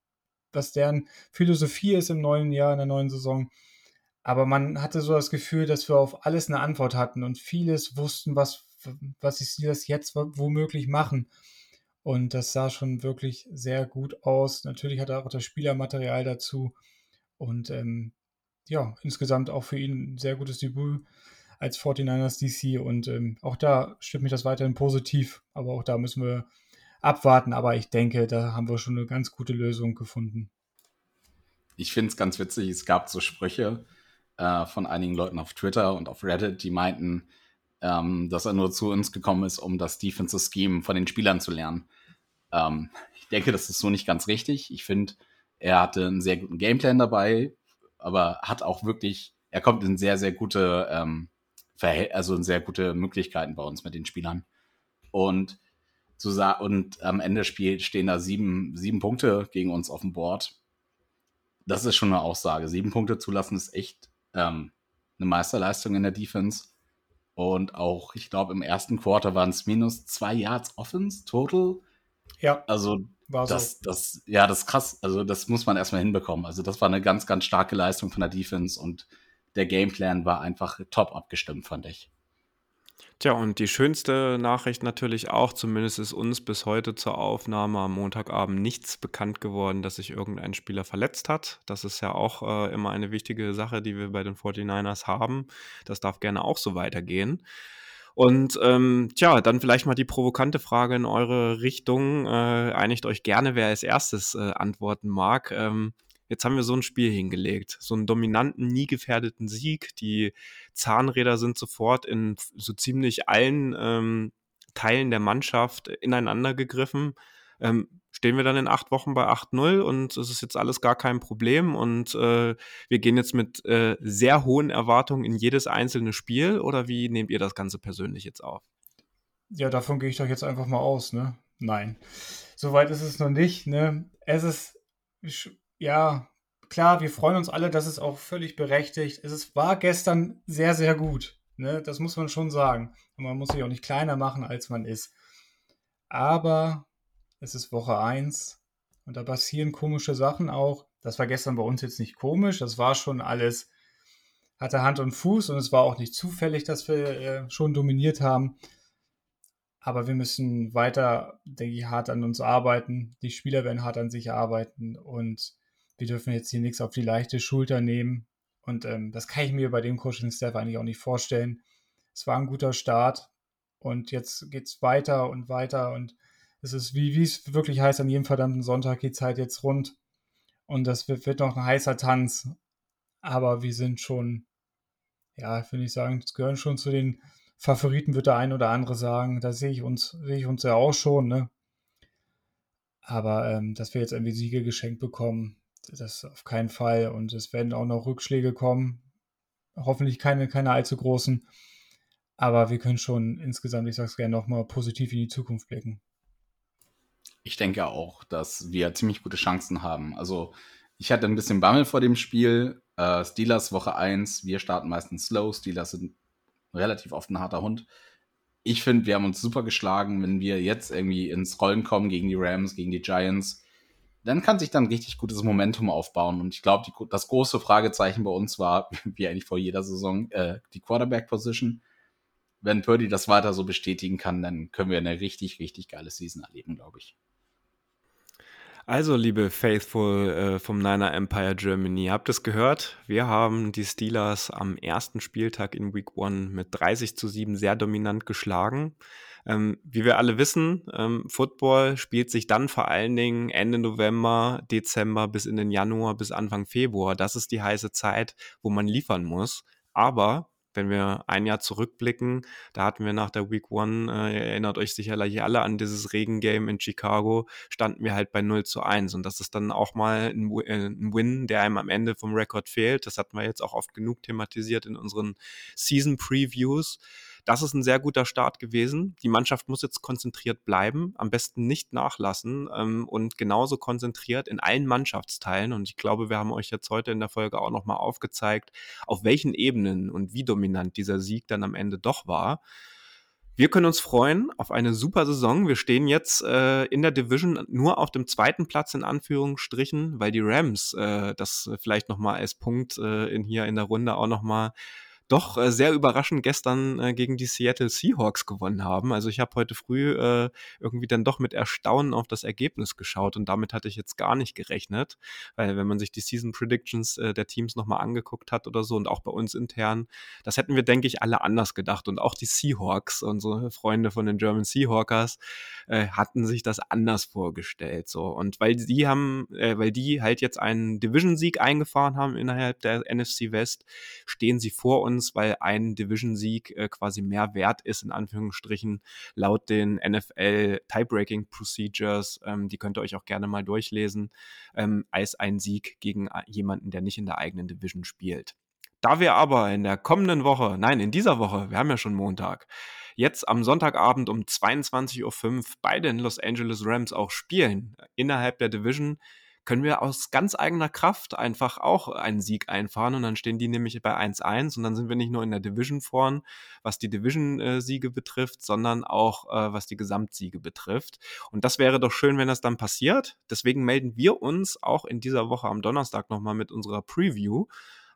C: was deren Philosophie ist im neuen Jahr, in der neuen Saison. Aber man hatte so das Gefühl, dass wir auf alles eine Antwort hatten und vieles wussten, was, was die Steelers jetzt womöglich machen. Und das sah schon wirklich sehr gut aus. Natürlich hat er auch das Spielermaterial dazu. Und ähm, ja, insgesamt auch für ihn ein sehr gutes Debüt als 49ers DC und ähm, auch da stimmt mich das weiterhin positiv, aber auch da müssen wir abwarten, aber ich denke, da haben wir schon eine ganz gute Lösung gefunden.
D: Ich finde es ganz witzig, es gab so Sprüche äh, von einigen Leuten auf Twitter und auf Reddit, die meinten, ähm, dass er nur zu uns gekommen ist, um das Defensive Scheme von den Spielern zu lernen. Ähm, ich denke, das ist so nicht ganz richtig. Ich finde, er hatte einen sehr guten Gameplan dabei, aber hat auch wirklich, er kommt in sehr, sehr gute ähm, also sehr gute Möglichkeiten bei uns mit den Spielern. Und, zu und am Ende Spiel stehen da sieben, sieben Punkte gegen uns auf dem Board. Das ist schon eine Aussage. Sieben Punkte zulassen ist echt ähm, eine Meisterleistung in der Defense. Und auch, ich glaube, im ersten Quarter waren es minus zwei Yards Offense total.
C: Ja.
D: Also, war das, so. das, ja, das ist krass. Also, das muss man erstmal hinbekommen. Also, das war eine ganz, ganz starke Leistung von der Defense und der Gameplan war einfach top abgestimmt, fand ich.
A: Tja, und die schönste Nachricht natürlich auch, zumindest ist uns bis heute zur Aufnahme am Montagabend nichts bekannt geworden, dass sich irgendein Spieler verletzt hat. Das ist ja auch äh, immer eine wichtige Sache, die wir bei den 49ers haben. Das darf gerne auch so weitergehen. Und ähm, tja, dann vielleicht mal die provokante Frage in eure Richtung. Äh, einigt euch gerne, wer als erstes äh, antworten mag. Ähm, Jetzt haben wir so ein Spiel hingelegt, so einen dominanten, nie gefährdeten Sieg. Die Zahnräder sind sofort in so ziemlich allen ähm, Teilen der Mannschaft ineinander gegriffen. Ähm, stehen wir dann in acht Wochen bei 8-0 und es ist jetzt alles gar kein Problem und äh, wir gehen jetzt mit äh, sehr hohen Erwartungen in jedes einzelne Spiel oder wie nehmt ihr das Ganze persönlich jetzt auf?
C: Ja, davon gehe ich doch jetzt einfach mal aus, ne? Nein. Soweit ist es noch nicht, ne? Es ist ja, klar, wir freuen uns alle, das ist auch völlig berechtigt. Es ist, war gestern sehr, sehr gut. Ne? Das muss man schon sagen. Und man muss sich auch nicht kleiner machen, als man ist. Aber es ist Woche 1 und da passieren komische Sachen auch. Das war gestern bei uns jetzt nicht komisch. Das war schon alles, hatte Hand und Fuß und es war auch nicht zufällig, dass wir äh, schon dominiert haben. Aber wir müssen weiter, denke ich, hart an uns arbeiten. Die Spieler werden hart an sich arbeiten und wir dürfen jetzt hier nichts auf die leichte Schulter nehmen. Und ähm, das kann ich mir bei dem Coaching-Staff eigentlich auch nicht vorstellen. Es war ein guter Start und jetzt geht es weiter und weiter und es ist, wie, es wirklich heißt, an jedem verdammten Sonntag geht es halt jetzt rund und das wird, wird noch ein heißer Tanz. Aber wir sind schon, ja, finde ich sagen, es gehören schon zu den Favoriten, wird der ein oder andere sagen. Da sehe ich uns, sehe ich uns ja auch schon, ne? Aber ähm, dass wir jetzt irgendwie Siege geschenkt bekommen, das auf keinen Fall. Und es werden auch noch Rückschläge kommen. Hoffentlich keine, keine allzu großen. Aber wir können schon insgesamt, ich sage es gerne nochmal, positiv in die Zukunft blicken.
D: Ich denke auch, dass wir ziemlich gute Chancen haben. Also ich hatte ein bisschen Bammel vor dem Spiel. Äh, Steelers Woche 1, wir starten meistens slow. Steelers sind relativ oft ein harter Hund. Ich finde, wir haben uns super geschlagen, wenn wir jetzt irgendwie ins Rollen kommen gegen die Rams, gegen die Giants. Dann kann sich dann richtig gutes Momentum aufbauen. Und ich glaube, das große Fragezeichen bei uns war, wie eigentlich vor jeder Saison, äh, die Quarterback-Position. Wenn Purdy das weiter so bestätigen kann, dann können wir eine richtig, richtig geile Season erleben, glaube ich.
A: Also, liebe Faithful äh, vom Niner Empire Germany, habt es gehört? Wir haben die Steelers am ersten Spieltag in Week 1 mit 30 zu 7 sehr dominant geschlagen. Ähm, wie wir alle wissen, ähm, Football spielt sich dann vor allen Dingen Ende November, Dezember bis in den Januar bis Anfang Februar. Das ist die heiße Zeit, wo man liefern muss. Aber wenn wir ein Jahr zurückblicken, da hatten wir nach der Week One, äh, erinnert euch sicherlich alle an dieses Regengame in Chicago, standen wir halt bei 0 zu 1. Und das ist dann auch mal ein, äh, ein Win, der einem am Ende vom Rekord fehlt. Das hatten wir jetzt auch oft genug thematisiert in unseren Season Previews. Das ist ein sehr guter Start gewesen. Die Mannschaft muss jetzt konzentriert bleiben, am besten nicht nachlassen ähm, und genauso konzentriert in allen Mannschaftsteilen. Und ich glaube, wir haben euch jetzt heute in der Folge auch nochmal aufgezeigt, auf welchen Ebenen und wie dominant dieser Sieg dann am Ende doch war. Wir können uns freuen auf eine super Saison. Wir stehen jetzt äh, in der Division nur auf dem zweiten Platz in Anführungsstrichen, weil die Rams äh, das vielleicht nochmal als Punkt äh, in hier in der Runde auch nochmal doch äh, sehr überraschend gestern äh, gegen die Seattle Seahawks gewonnen haben. Also ich habe heute früh äh, irgendwie dann doch mit Erstaunen auf das Ergebnis geschaut und damit hatte ich jetzt gar nicht gerechnet, weil wenn man sich die Season Predictions äh, der Teams nochmal angeguckt hat oder so und auch bei uns intern, das hätten wir, denke ich, alle anders gedacht und auch die Seahawks, unsere Freunde von den German Seahawkers, äh, hatten sich das anders vorgestellt. So und weil die haben, äh, weil die halt jetzt einen Division-Sieg eingefahren haben innerhalb der NFC West, stehen sie vor uns uns, weil ein Division-Sieg äh, quasi mehr wert ist, in Anführungsstrichen, laut den NFL Tiebreaking Procedures, ähm, die könnt ihr euch auch gerne mal durchlesen, ähm, als ein Sieg gegen äh, jemanden, der nicht in der eigenen Division spielt. Da wir aber in der kommenden Woche, nein, in dieser Woche, wir haben ja schon Montag, jetzt am Sonntagabend um 22.05 Uhr bei den Los Angeles Rams auch spielen, innerhalb der Division, können wir aus ganz eigener Kraft einfach auch einen Sieg einfahren und dann stehen die nämlich bei 1-1 und dann sind wir nicht nur in der Division vorn, was die Division-Siege betrifft, sondern auch äh, was die Gesamtsiege betrifft. Und das wäre doch schön, wenn das dann passiert. Deswegen melden wir uns auch in dieser Woche am Donnerstag nochmal mit unserer Preview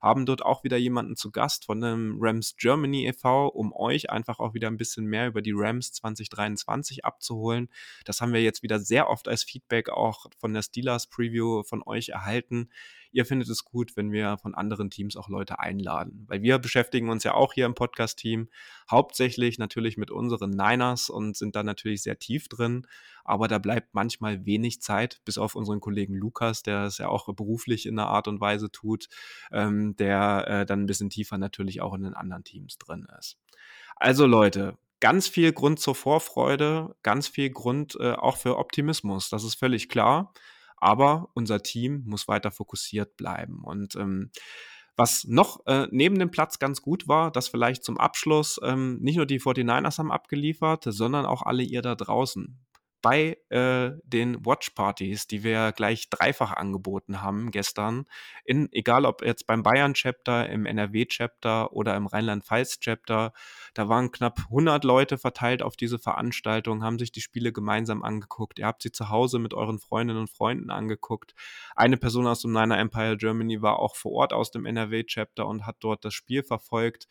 A: haben dort auch wieder jemanden zu Gast von dem Rams Germany e.V., um euch einfach auch wieder ein bisschen mehr über die Rams 2023 abzuholen. Das haben wir jetzt wieder sehr oft als Feedback auch von der Steelers Preview von euch erhalten ihr findet es gut, wenn wir von anderen Teams auch Leute einladen. Weil wir beschäftigen uns ja auch hier im Podcast-Team hauptsächlich natürlich mit unseren Niners und sind da natürlich sehr tief drin. Aber da bleibt manchmal wenig Zeit, bis auf unseren Kollegen Lukas, der es ja auch beruflich in einer Art und Weise tut, ähm, der äh, dann ein bisschen tiefer natürlich auch in den anderen Teams drin ist. Also Leute, ganz viel Grund zur Vorfreude, ganz viel Grund äh, auch für Optimismus. Das ist völlig klar. Aber unser Team muss weiter fokussiert bleiben. Und ähm, was noch äh, neben dem Platz ganz gut war, dass vielleicht zum Abschluss ähm, nicht nur die 49ers haben abgeliefert, sondern auch alle ihr da draußen bei äh, den Watch-Partys, die wir gleich dreifach angeboten haben gestern, in, egal ob jetzt beim Bayern-Chapter, im NRW-Chapter oder im Rheinland-Pfalz-Chapter, da waren knapp 100 Leute verteilt auf diese Veranstaltung, haben sich die Spiele gemeinsam angeguckt. Ihr habt sie zu Hause mit euren Freundinnen und Freunden angeguckt. Eine Person aus dem Niner Empire Germany war auch vor Ort aus dem NRW-Chapter und hat dort das Spiel verfolgt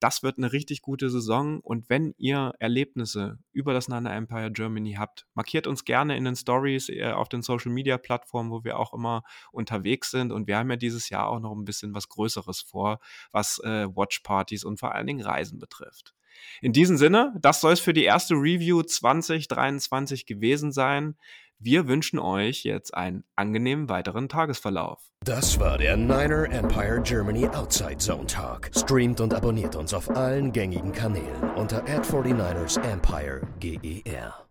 A: das wird eine richtig gute Saison. Und wenn ihr Erlebnisse über das Nana Empire Germany habt, markiert uns gerne in den Stories äh, auf den Social Media Plattformen, wo wir auch immer unterwegs sind. Und wir haben ja dieses Jahr auch noch ein bisschen was Größeres vor, was äh, Watchpartys und vor allen Dingen Reisen betrifft. In diesem Sinne, das soll es für die erste Review 2023 gewesen sein. Wir wünschen euch jetzt einen angenehmen weiteren Tagesverlauf.
B: Das war der Niner Empire Germany Outside Zone Talk. Streamt und abonniert uns auf allen gängigen Kanälen unter ad 49 ersempire GER.